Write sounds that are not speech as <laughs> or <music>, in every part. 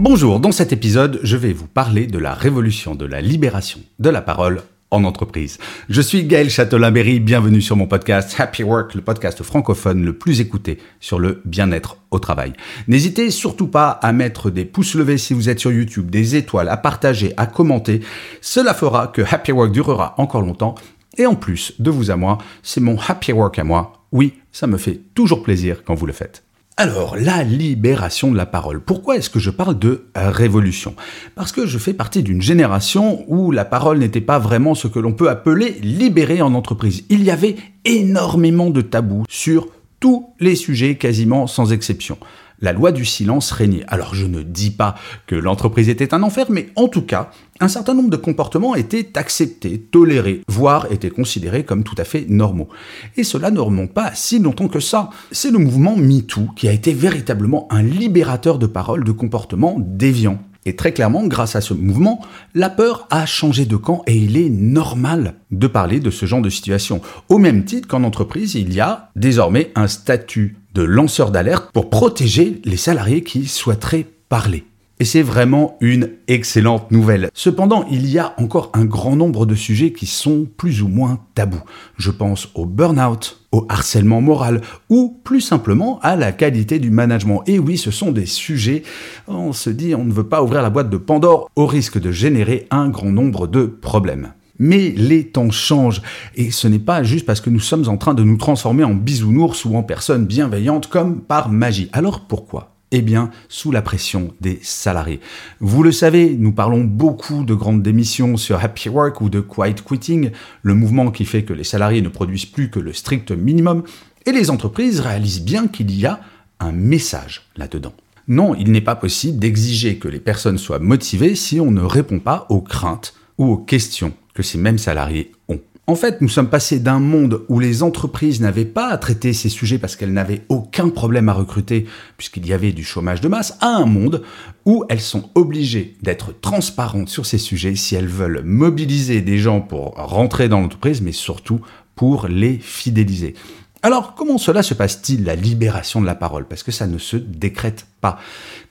Bonjour, dans cet épisode, je vais vous parler de la révolution de la libération de la parole en entreprise. Je suis Gaël Châtelain-Berry, bienvenue sur mon podcast Happy Work, le podcast francophone le plus écouté sur le bien-être au travail. N'hésitez surtout pas à mettre des pouces levés si vous êtes sur YouTube, des étoiles, à partager, à commenter. Cela fera que Happy Work durera encore longtemps. Et en plus, de vous à moi, c'est mon Happy Work à moi. Oui, ça me fait toujours plaisir quand vous le faites. Alors, la libération de la parole. Pourquoi est-ce que je parle de révolution? Parce que je fais partie d'une génération où la parole n'était pas vraiment ce que l'on peut appeler libérée en entreprise. Il y avait énormément de tabous sur tous les sujets quasiment sans exception. La loi du silence régnait. Alors je ne dis pas que l'entreprise était un enfer, mais en tout cas, un certain nombre de comportements étaient acceptés, tolérés, voire étaient considérés comme tout à fait normaux. Et cela ne remonte pas si longtemps que ça. C'est le mouvement MeToo qui a été véritablement un libérateur de paroles, de comportements déviants. Et très clairement, grâce à ce mouvement, la peur a changé de camp et il est normal de parler de ce genre de situation. Au même titre qu'en entreprise, il y a désormais un statut de lanceur d'alerte pour protéger les salariés qui souhaiteraient parler. Et c'est vraiment une excellente nouvelle. Cependant, il y a encore un grand nombre de sujets qui sont plus ou moins tabous. Je pense au burn-out, au harcèlement moral ou plus simplement à la qualité du management. Et oui, ce sont des sujets, on se dit, on ne veut pas ouvrir la boîte de Pandore au risque de générer un grand nombre de problèmes. Mais les temps changent et ce n'est pas juste parce que nous sommes en train de nous transformer en bisounours ou en personnes bienveillantes comme par magie. Alors pourquoi? Eh bien, sous la pression des salariés. Vous le savez, nous parlons beaucoup de grandes démissions sur Happy Work ou de Quiet Quitting, le mouvement qui fait que les salariés ne produisent plus que le strict minimum, et les entreprises réalisent bien qu'il y a un message là-dedans. Non, il n'est pas possible d'exiger que les personnes soient motivées si on ne répond pas aux craintes ou aux questions que ces mêmes salariés ont. En fait, nous sommes passés d'un monde où les entreprises n'avaient pas à traiter ces sujets parce qu'elles n'avaient aucun problème à recruter puisqu'il y avait du chômage de masse, à un monde où elles sont obligées d'être transparentes sur ces sujets si elles veulent mobiliser des gens pour rentrer dans l'entreprise, mais surtout pour les fidéliser. Alors, comment cela se passe-t-il, la libération de la parole? Parce que ça ne se décrète pas.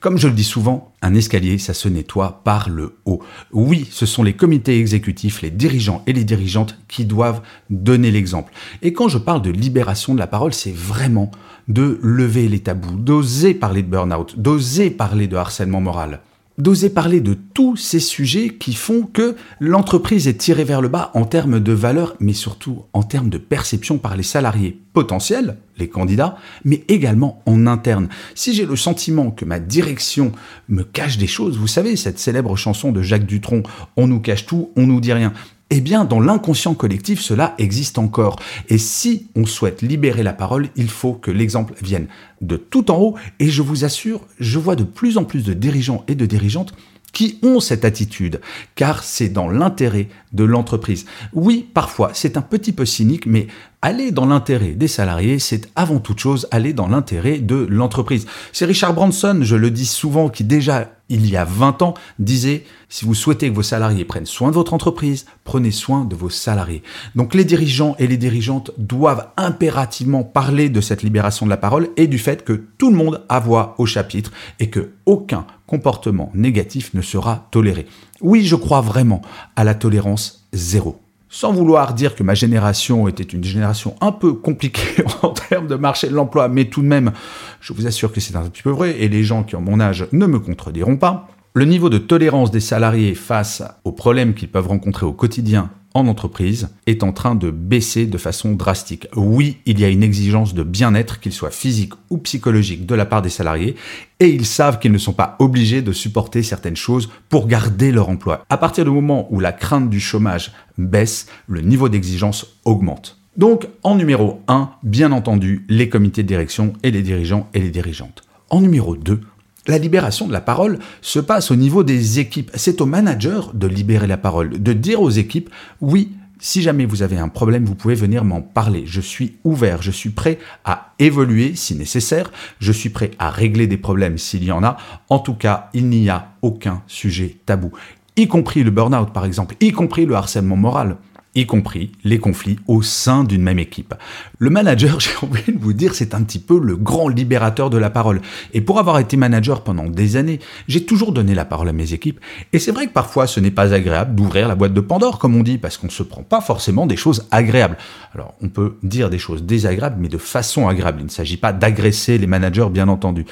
Comme je le dis souvent, un escalier, ça se nettoie par le haut. Oui, ce sont les comités exécutifs, les dirigeants et les dirigeantes qui doivent donner l'exemple. Et quand je parle de libération de la parole, c'est vraiment de lever les tabous, d'oser parler de burn-out, d'oser parler de harcèlement moral d'oser parler de tous ces sujets qui font que l'entreprise est tirée vers le bas en termes de valeur, mais surtout en termes de perception par les salariés potentiels, les candidats, mais également en interne. Si j'ai le sentiment que ma direction me cache des choses, vous savez, cette célèbre chanson de Jacques Dutronc, on nous cache tout, on nous dit rien, eh bien, dans l'inconscient collectif, cela existe encore. Et si on souhaite libérer la parole, il faut que l'exemple vienne de tout en haut. Et je vous assure, je vois de plus en plus de dirigeants et de dirigeantes qui ont cette attitude, car c'est dans l'intérêt de l'entreprise. Oui, parfois, c'est un petit peu cynique, mais aller dans l'intérêt des salariés, c'est avant toute chose aller dans l'intérêt de l'entreprise. C'est Richard Branson, je le dis souvent, qui déjà il y a 20 ans disait si vous souhaitez que vos salariés prennent soin de votre entreprise, prenez soin de vos salariés. Donc les dirigeants et les dirigeantes doivent impérativement parler de cette libération de la parole et du fait que tout le monde a voix au chapitre et que aucun comportement négatif ne sera toléré. Oui, je crois vraiment à la tolérance zéro. Sans vouloir dire que ma génération était une génération un peu compliquée <laughs> en termes de marché de l'emploi, mais tout de même, je vous assure que c'est un petit peu vrai, et les gens qui ont mon âge ne me contrediront pas. Le niveau de tolérance des salariés face aux problèmes qu'ils peuvent rencontrer au quotidien en entreprise est en train de baisser de façon drastique. Oui, il y a une exigence de bien-être, qu'il soit physique ou psychologique, de la part des salariés, et ils savent qu'ils ne sont pas obligés de supporter certaines choses pour garder leur emploi. À partir du moment où la crainte du chômage baisse, le niveau d'exigence augmente. Donc, en numéro 1, bien entendu, les comités de direction et les dirigeants et les dirigeantes. En numéro 2, la libération de la parole se passe au niveau des équipes. C'est au manager de libérer la parole, de dire aux équipes, oui, si jamais vous avez un problème, vous pouvez venir m'en parler. Je suis ouvert, je suis prêt à évoluer si nécessaire, je suis prêt à régler des problèmes s'il y en a. En tout cas, il n'y a aucun sujet tabou, y compris le burn-out par exemple, y compris le harcèlement moral y compris les conflits au sein d'une même équipe. Le manager, <laughs> j'ai envie de vous dire, c'est un petit peu le grand libérateur de la parole. Et pour avoir été manager pendant des années, j'ai toujours donné la parole à mes équipes. Et c'est vrai que parfois, ce n'est pas agréable d'ouvrir la boîte de Pandore, comme on dit, parce qu'on ne se prend pas forcément des choses agréables. Alors, on peut dire des choses désagréables, mais de façon agréable. Il ne s'agit pas d'agresser les managers, bien entendu.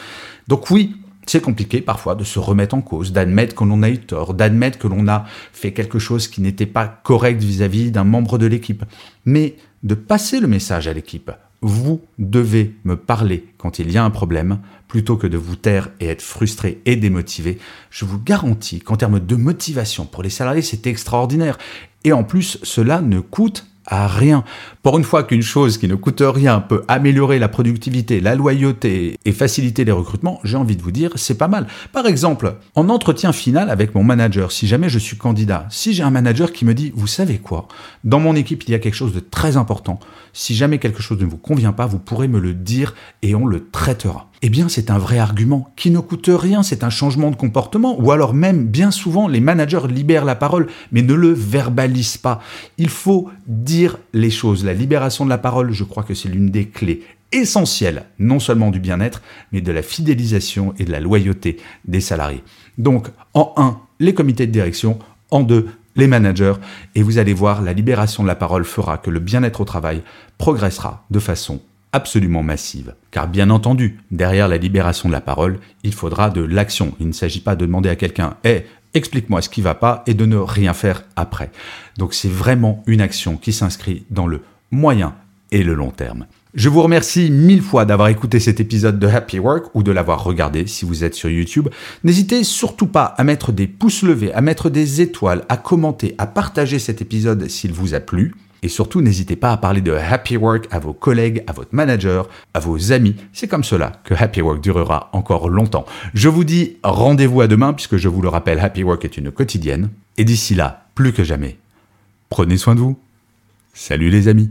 Donc oui, c'est compliqué parfois de se remettre en cause, d'admettre que l'on a eu tort, d'admettre que l'on a fait quelque chose qui n'était pas correct vis-à-vis d'un membre de l'équipe. Mais de passer le message à l'équipe, vous devez me parler quand il y a un problème, plutôt que de vous taire et être frustré et démotivé. Je vous garantis qu'en termes de motivation pour les salariés, c'est extraordinaire. Et en plus, cela ne coûte à rien. Pour une fois qu'une chose qui ne coûte rien peut améliorer la productivité, la loyauté et faciliter les recrutements, j'ai envie de vous dire, c'est pas mal. Par exemple, en entretien final avec mon manager, si jamais je suis candidat, si j'ai un manager qui me dit, vous savez quoi, dans mon équipe, il y a quelque chose de très important. Si jamais quelque chose ne vous convient pas, vous pourrez me le dire et on le traitera. Eh bien, c'est un vrai argument qui ne coûte rien, c'est un changement de comportement, ou alors même, bien souvent, les managers libèrent la parole, mais ne le verbalisent pas. Il faut dire les choses. La libération de la parole, je crois que c'est l'une des clés essentielles, non seulement du bien-être, mais de la fidélisation et de la loyauté des salariés. Donc, en un, les comités de direction, en deux, les managers, et vous allez voir, la libération de la parole fera que le bien-être au travail progressera de façon absolument massive. Car bien entendu, derrière la libération de la parole, il faudra de l'action. Il ne s'agit pas de demander à quelqu'un Eh, explique-moi ce qui va pas et de ne rien faire après. Donc c'est vraiment une action qui s'inscrit dans le moyen et le long terme. Je vous remercie mille fois d'avoir écouté cet épisode de Happy Work ou de l'avoir regardé si vous êtes sur YouTube. N'hésitez surtout pas à mettre des pouces levés, à mettre des étoiles, à commenter, à partager cet épisode s'il vous a plu. Et surtout, n'hésitez pas à parler de Happy Work à vos collègues, à votre manager, à vos amis. C'est comme cela que Happy Work durera encore longtemps. Je vous dis rendez-vous à demain puisque je vous le rappelle, Happy Work est une quotidienne. Et d'ici là, plus que jamais, prenez soin de vous. Salut les amis.